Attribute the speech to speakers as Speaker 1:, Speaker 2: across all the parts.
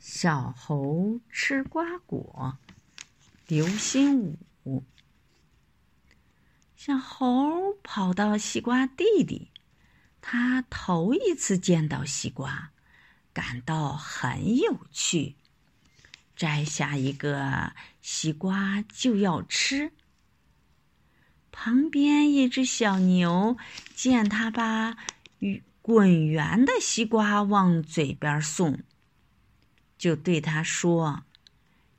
Speaker 1: 小猴吃瓜果，刘心武。小猴跑到西瓜地里，他头一次见到西瓜，感到很有趣。摘下一个西瓜就要吃。旁边一只小牛见他把滚圆的西瓜往嘴边送。就对他说：“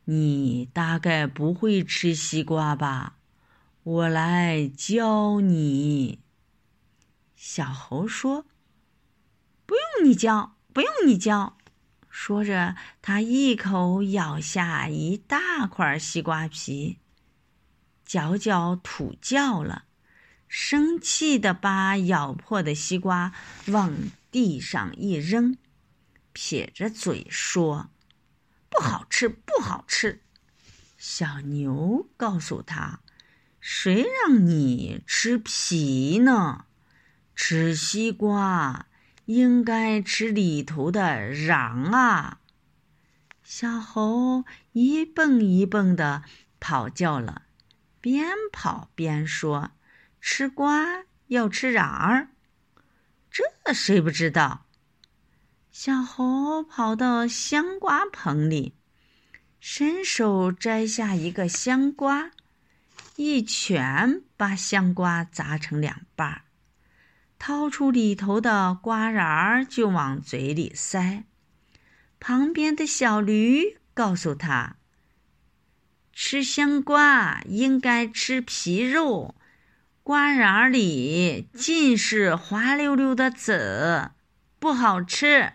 Speaker 1: 你大概不会吃西瓜吧？我来教你。”小猴说：“不用你教，不用你教。”说着，他一口咬下一大块西瓜皮，嚼嚼吐掉了，生气的把咬破的西瓜往地上一扔。撇着嘴说：“不好吃，不好吃。”小牛告诉他：“谁让你吃皮呢？吃西瓜应该吃里头的瓤啊！”小猴一蹦一蹦的跑叫了，边跑边说：“吃瓜要吃瓤儿，这谁不知道？”小猴跑到香瓜棚里，伸手摘下一个香瓜，一拳把香瓜砸成两半儿，掏出里头的瓜瓤儿就往嘴里塞。旁边的小驴告诉他：“吃香瓜应该吃皮肉，瓜瓤儿里尽是滑溜溜的籽，不好吃。”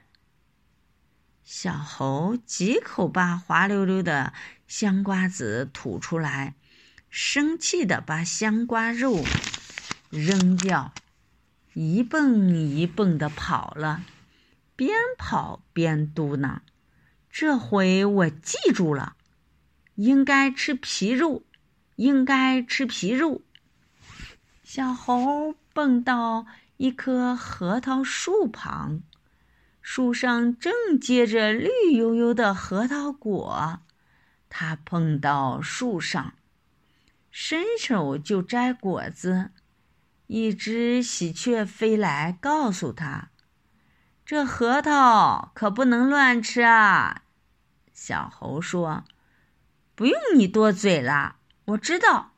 Speaker 1: 小猴几口把滑溜溜的香瓜子吐出来，生气的把香瓜肉扔掉，一蹦一蹦的跑了，边跑边嘟囔：“这回我记住了，应该吃皮肉，应该吃皮肉。”小猴蹦到一棵核桃树旁。树上正结着绿油油的核桃果，他碰到树上，伸手就摘果子。一只喜鹊飞来，告诉他：“这核桃可不能乱吃啊！”小猴说：“不用你多嘴了，我知道，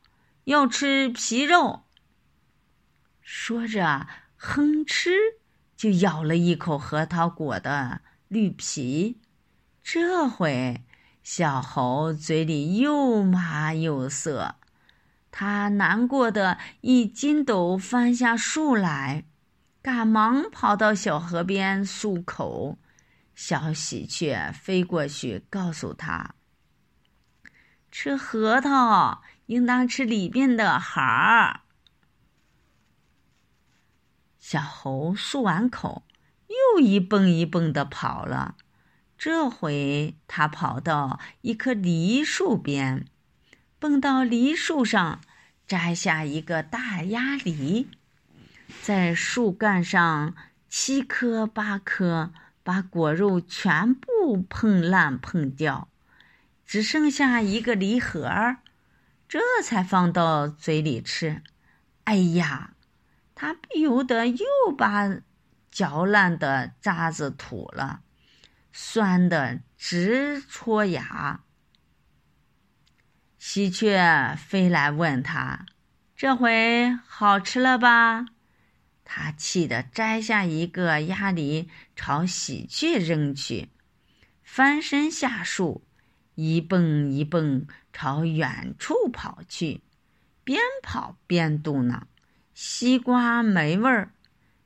Speaker 1: 要吃皮肉。”说着，哼哧。就咬了一口核桃果的绿皮，这回小猴嘴里又麻又涩，他难过的一筋斗翻下树来，赶忙跑到小河边漱口。小喜鹊飞过去告诉他：“吃核桃应当吃里边的核儿。”小猴漱完口，又一蹦一蹦的跑了。这回他跑到一棵梨树边，蹦到梨树上，摘下一个大鸭梨，在树干上七颗八颗，把果肉全部碰烂碰掉，只剩下一个梨核儿，这才放到嘴里吃。哎呀！他不由得又把嚼烂的渣子吐了，酸的直戳牙。喜鹊飞来问他：“这回好吃了吧？”他气得摘下一个鸭梨朝喜鹊扔去，翻身下树，一蹦一蹦朝远处跑去，边跑边嘟囔。西瓜没味儿，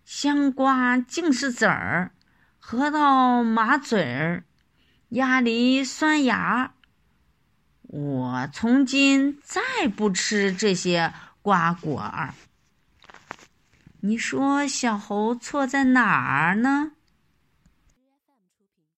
Speaker 1: 香瓜净是籽儿，核桃麻嘴儿，鸭梨酸牙。我从今再不吃这些瓜果儿。你说小猴错在哪儿呢？